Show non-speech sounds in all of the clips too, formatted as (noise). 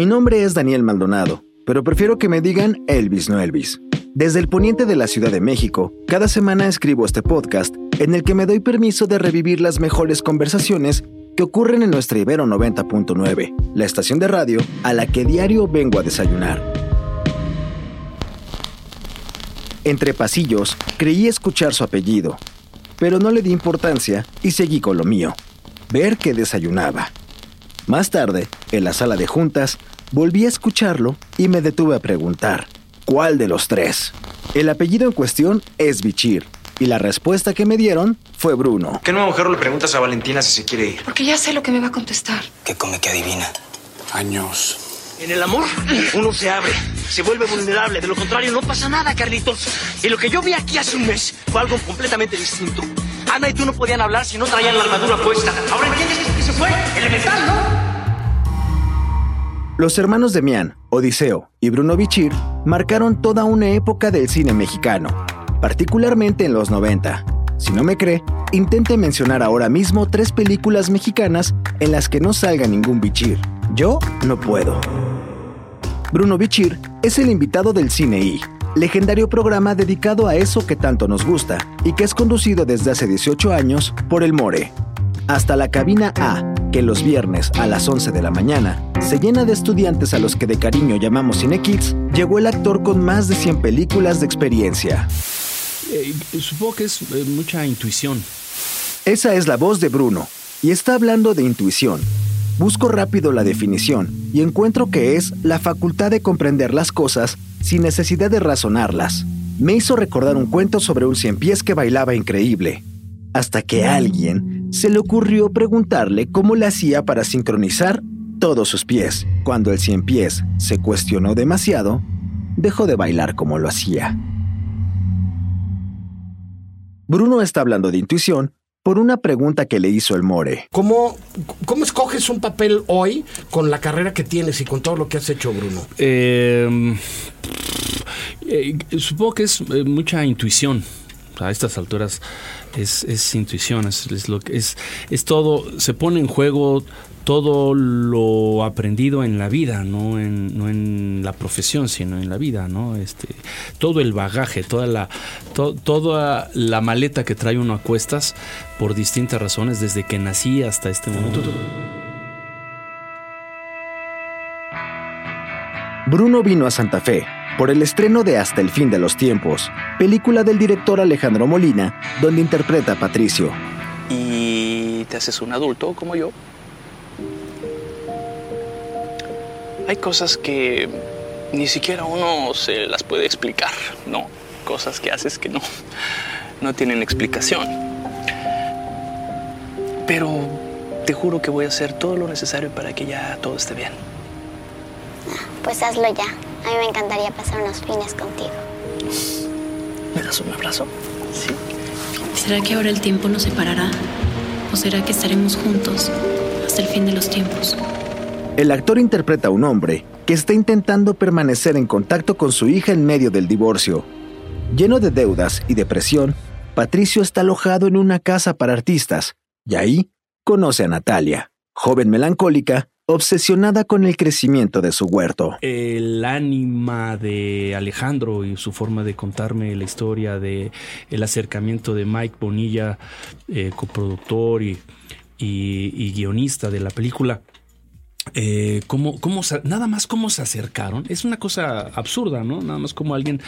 Mi nombre es Daniel Maldonado, pero prefiero que me digan Elvis, no Elvis. Desde el poniente de la Ciudad de México, cada semana escribo este podcast en el que me doy permiso de revivir las mejores conversaciones que ocurren en nuestra Ibero 90.9, la estación de radio a la que diario vengo a desayunar. Entre pasillos, creí escuchar su apellido, pero no le di importancia y seguí con lo mío, ver que desayunaba. Más tarde, en la sala de juntas, volví a escucharlo y me detuve a preguntar, ¿cuál de los tres? El apellido en cuestión es Bichir, y la respuesta que me dieron fue Bruno. ¿Qué nueva mujer le preguntas a Valentina si se quiere ir? Porque ya sé lo que me va a contestar. ¿Qué come que adivina? Años. En el amor, uno se abre, se vuelve vulnerable. De lo contrario, no pasa nada, Carlitos. Y lo que yo vi aquí hace un mes fue algo completamente distinto. Ana y tú no podían hablar si no traían la armadura puesta. Ahora entiendes que se fue. Elemental, ¿no? Los hermanos Demián, Odiseo y Bruno Bichir marcaron toda una época del cine mexicano, particularmente en los 90. Si no me cree, intente mencionar ahora mismo tres películas mexicanas en las que no salga ningún Bichir. Yo no puedo. Bruno Bichir es el invitado del Cine I, legendario programa dedicado a eso que tanto nos gusta y que es conducido desde hace 18 años por el More. Hasta la cabina A, que los viernes a las 11 de la mañana se llena de estudiantes a los que de cariño llamamos Cine Kids, llegó el actor con más de 100 películas de experiencia. Eh, supongo que es eh, mucha intuición. Esa es la voz de Bruno, y está hablando de intuición. Busco rápido la definición y encuentro que es la facultad de comprender las cosas sin necesidad de razonarlas. Me hizo recordar un cuento sobre un cien pies que bailaba increíble, hasta que a alguien se le ocurrió preguntarle cómo le hacía para sincronizar todos sus pies. Cuando el cien pies se cuestionó demasiado, dejó de bailar como lo hacía. Bruno está hablando de intuición por una pregunta que le hizo el More. ¿Cómo, ¿Cómo escoges un papel hoy con la carrera que tienes y con todo lo que has hecho, Bruno? Eh, eh, supongo que es eh, mucha intuición. A estas alturas es, intuición, es, lo que es, es todo, se pone en juego todo lo aprendido en la vida, no en, no en la profesión, sino en la vida, ¿no? Este, todo el bagaje, toda la, to, toda la maleta que trae uno a cuestas por distintas razones desde que nací hasta este momento. Bruno vino a Santa Fe por el estreno de Hasta el fin de los tiempos, película del director Alejandro Molina, donde interpreta a Patricio. ¿Y te haces un adulto como yo? Hay cosas que ni siquiera uno se las puede explicar, ¿no? Cosas que haces que no, no tienen explicación. Pero te juro que voy a hacer todo lo necesario para que ya todo esté bien. Pues hazlo ya. A mí me encantaría pasar unos fines contigo. ¿Me das un abrazo? Sí. ¿Será que ahora el tiempo nos separará? ¿O será que estaremos juntos hasta el fin de los tiempos? El actor interpreta a un hombre que está intentando permanecer en contacto con su hija en medio del divorcio. Lleno de deudas y depresión, Patricio está alojado en una casa para artistas y ahí conoce a Natalia, joven melancólica, obsesionada con el crecimiento de su huerto. El ánima de Alejandro y su forma de contarme la historia de el acercamiento de Mike Bonilla, eh, coproductor y, guionista de la película, eh, cómo, cómo, nada más cómo se acercaron. Es una cosa absurda, ¿no? Nada más como alguien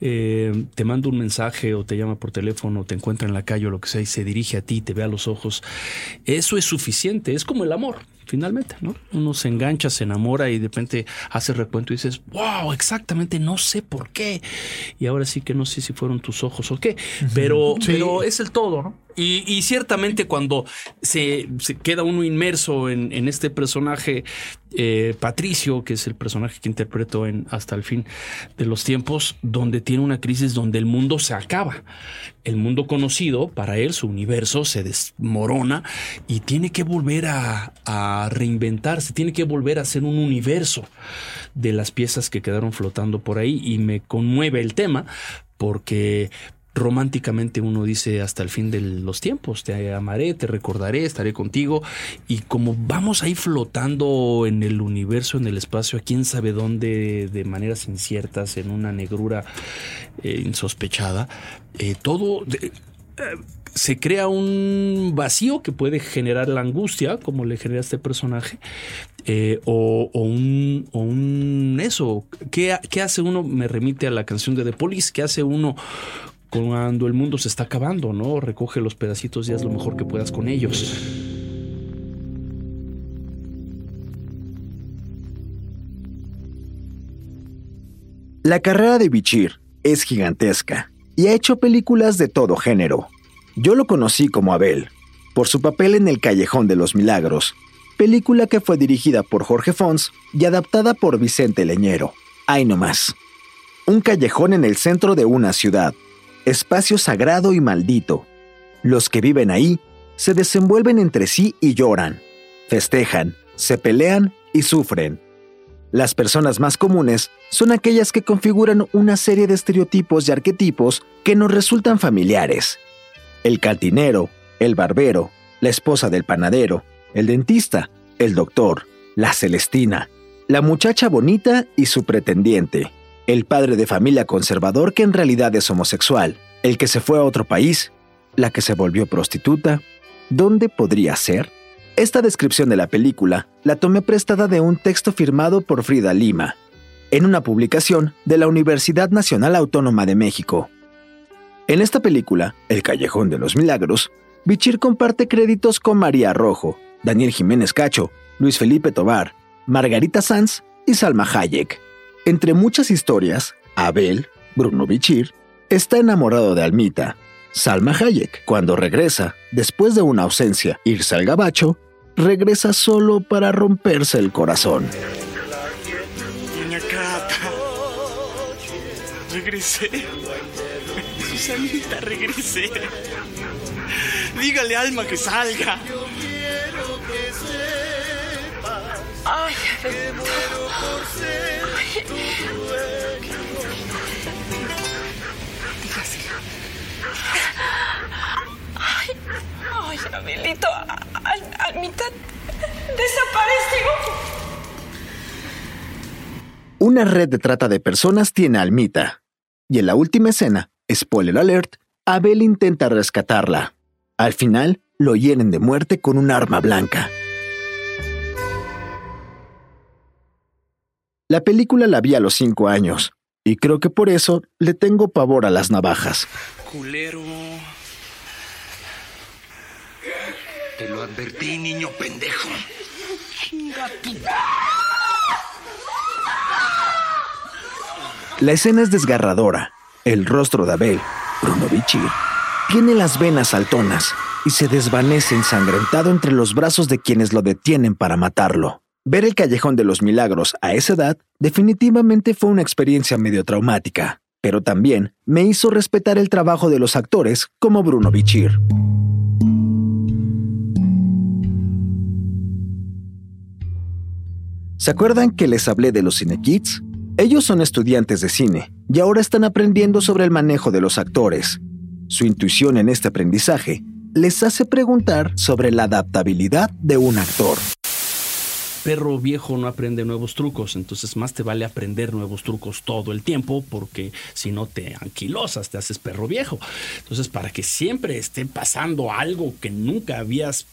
eh, te manda un mensaje o te llama por teléfono, o te encuentra en la calle o lo que sea y se dirige a ti, te ve a los ojos. Eso es suficiente, es como el amor, finalmente, ¿no? Uno se engancha, se enamora y de repente hace recuento y dices, wow, exactamente, no sé por qué. Y ahora sí que no sé si fueron tus ojos o qué, pero, Sí. pero es el todo, ¿no? Y, ciertamente cuando se, queda uno inmerso en, este personaje, eh, Patricio, que es el personaje que interpreto en Hasta el fin de los tiempos, donde tiene una crisis donde el mundo se acaba. El mundo conocido, para él, su universo se desmorona y tiene que volver a, a reinventarse, tiene que volver a ser un universo de las piezas que quedaron flotando por ahí y me conmueve el tema porque románticamente uno dice hasta el fin de los tiempos, te amaré, te recordaré, estaré contigo y como vamos ahí flotando en el universo, en el espacio, a quién sabe dónde, de maneras inciertas, en una negrura eh, insospechada, eh, todo... eh, se crea un vacío que puede generar la angustia, como le genera este personaje, o, o un, o un eso. ¿Qué, qué hace uno? Me remite a la canción de The Police. ¿Qué hace uno cuando el mundo se está acabando? ¿no? Recoge los pedacitos y haz lo mejor que puedas con ellos. La carrera de Bichir es gigantesca y ha hecho películas de todo género. Yo lo conocí como Abel, por su papel en El Callejón de los Milagros, película que fue dirigida por Jorge Fons y adaptada por Vicente Leñero. Ahí nomás. Un callejón en el centro de una ciudad, espacio sagrado y maldito. Los que viven ahí se desenvuelven entre sí y lloran, festejan, se pelean y sufren. Las personas más comunes son aquellas que configuran una serie de estereotipos y arquetipos que nos resultan familiares. El cantinero, el barbero, la esposa del panadero, el dentista, el doctor, la Celestina, la muchacha bonita y su pretendiente, el padre de familia conservador que en realidad es homosexual, el que se fue a otro país, la que se volvió prostituta. ¿Dónde podría ser? Esta descripción de la película la tomé prestada de un texto firmado por Frida Lima, en una publicación de la Universidad Nacional Autónoma de México. En esta película, El Callejón de los Milagros, Bichir comparte créditos con María Rojo, Daniel Jiménez Cacho, Luis Felipe Tobar, Margarita Sanz y Salma Hayek. Entre muchas historias, Abel, Bruno Bichir, está enamorado de Almita. Salma Hayek, cuando regresa, después de una ausencia, irse al gabacho, regresa solo para romperse el corazón. Doña Cata. Regresé. Susanita, regresé. Dígale Alma que salga. Ay, Ay, ay, Abelito, al, al mitad desapareció. Una red de trata de personas tiene a Almita. Y en la última escena, spoiler alert, Abel intenta rescatarla. Al final, lo hieren de muerte con un arma blanca. La película la vi a los cinco años, y creo que por eso le tengo pavor a las navajas. Culero. Te lo advertí, niño pendejo. La escena es desgarradora. El rostro de Abel, Bruno Bichir, tiene las venas saltonas y se desvanece ensangrentado entre los brazos de quienes lo detienen para matarlo. Ver el Callejón de los Milagros a esa edad definitivamente fue una experiencia medio traumática, pero también me hizo respetar el trabajo de los actores como Bruno Bichir. ¿Se acuerdan que les hablé de los Cinekids? Ellos son estudiantes de cine y ahora están aprendiendo sobre el manejo de los actores. Su intuición en este aprendizaje les hace preguntar sobre la adaptabilidad de un actor. Perro viejo no aprende nuevos trucos, entonces más te vale aprender nuevos trucos todo el tiempo, porque si no te anquilosas, te haces perro viejo. Entonces, para que siempre esté pasando algo que nunca habías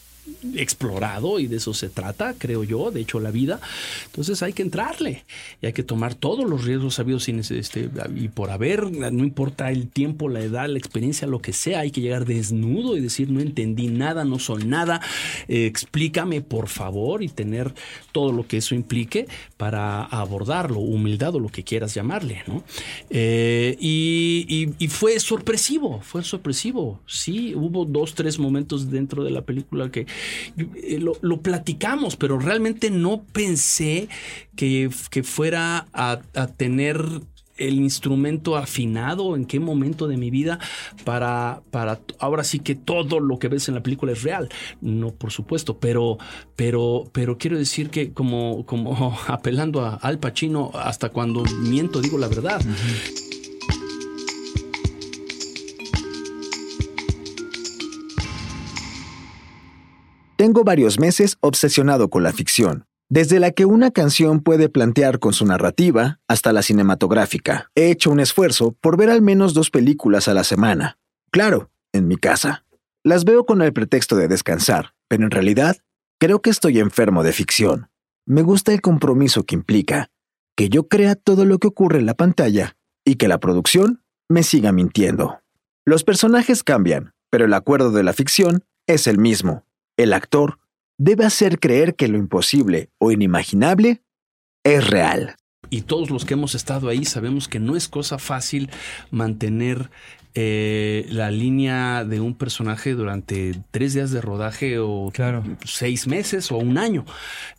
explorado y de eso se trata, creo yo, de hecho la vida. Entonces hay que entrarle y hay que tomar todos los riesgos sabidos sin este, y por haber, no importa el tiempo, la edad, la experiencia, lo que sea, hay que llegar desnudo y decir no entendí nada, no soy nada, eh, explícame por favor y tener todo lo que eso implique para abordarlo, humildad o lo que quieras llamarle, ¿no? Eh, y, y fue sorpresivo, fue sorpresivo, sí, hubo dos, tres momentos dentro de la película que eh, lo, platicamos, pero realmente no pensé que, fuera a, tener el instrumento afinado, en qué momento de mi vida, para, para ahora sí que todo lo que ves en la película es real. No, por supuesto, pero, pero, pero quiero decir que como, como (laughs) apelando a Al Pacino, hasta cuando miento digo la verdad. Tengo varios meses obsesionado con la ficción, desde la que una canción puede plantear con su narrativa hasta la cinematográfica. He hecho un esfuerzo por ver al menos dos películas a la semana. Claro, en mi casa. Las veo con el pretexto de descansar, pero en realidad creo que estoy enfermo de ficción. Me gusta el compromiso que implica, que yo crea todo lo que ocurre en la pantalla y que la producción me siga mintiendo. Los personajes cambian, pero el acuerdo de la ficción es el mismo. El actor debe hacer creer que lo imposible o inimaginable es real. Y todos los que hemos estado ahí sabemos que no es cosa fácil mantener eh, la línea de un personaje durante tres días de rodaje o seis meses o un año.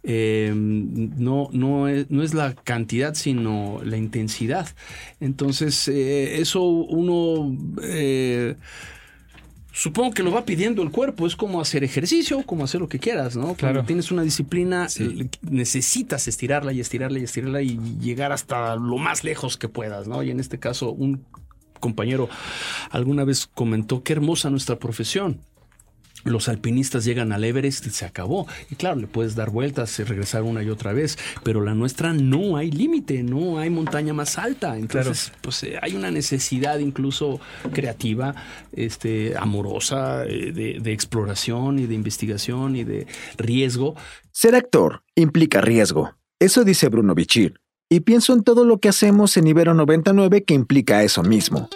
Eh, no, no, es, no es la cantidad, sino la intensidad. Entonces, eh, eso uno supongo que lo va pidiendo el cuerpo. Es como hacer ejercicio, como hacer lo que quieras, ¿no? Cuando tienes una disciplina, necesitas estirarla y estirarla y estirarla y llegar hasta lo más lejos que puedas, ¿no? Y en este caso, un compañero alguna vez comentó qué hermosa nuestra profesión los alpinistas llegan al Everest y se acabó. Y claro, le puedes dar vueltas y regresar una y otra vez, pero la nuestra no hay límite, no hay montaña más alta. Entonces, pues eh, hay una necesidad incluso creativa, este, amorosa, eh, de, de exploración y de investigación y de riesgo. Ser actor implica riesgo. Eso dice Bruno Bichir. Y pienso en todo lo que hacemos en Ibero 99 que implica eso mismo.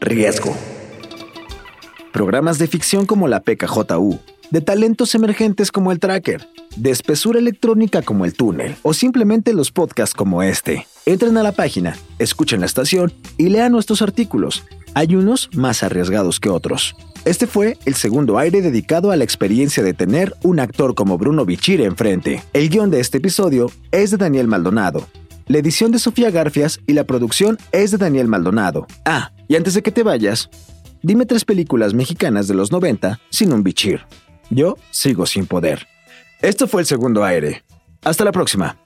Riesgo programas de ficción como la PKJU, de talentos emergentes como el Tracker, de espesura electrónica como el Túnel, o simplemente los podcasts como este. Entren a la página, escuchen la estación y lean nuestros artículos. Hay unos más arriesgados que otros. Este fue el segundo aire dedicado a la experiencia de tener un actor como Bruno Bichir enfrente. El guion de este episodio es de Daniel Maldonado. La edición de Sofía Garfias y la producción es de Daniel Maldonado. Ah, y antes de que te vayas, Dime tres películas mexicanas de los 90 sin un bichir. Yo sigo sin poder. Esto fue el segundo aire. Hasta la próxima.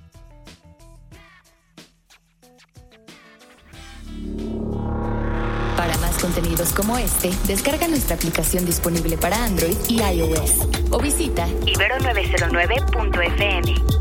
Para más contenidos como este, descarga nuestra aplicación disponible para Android y iOS o visita ibero909.fm.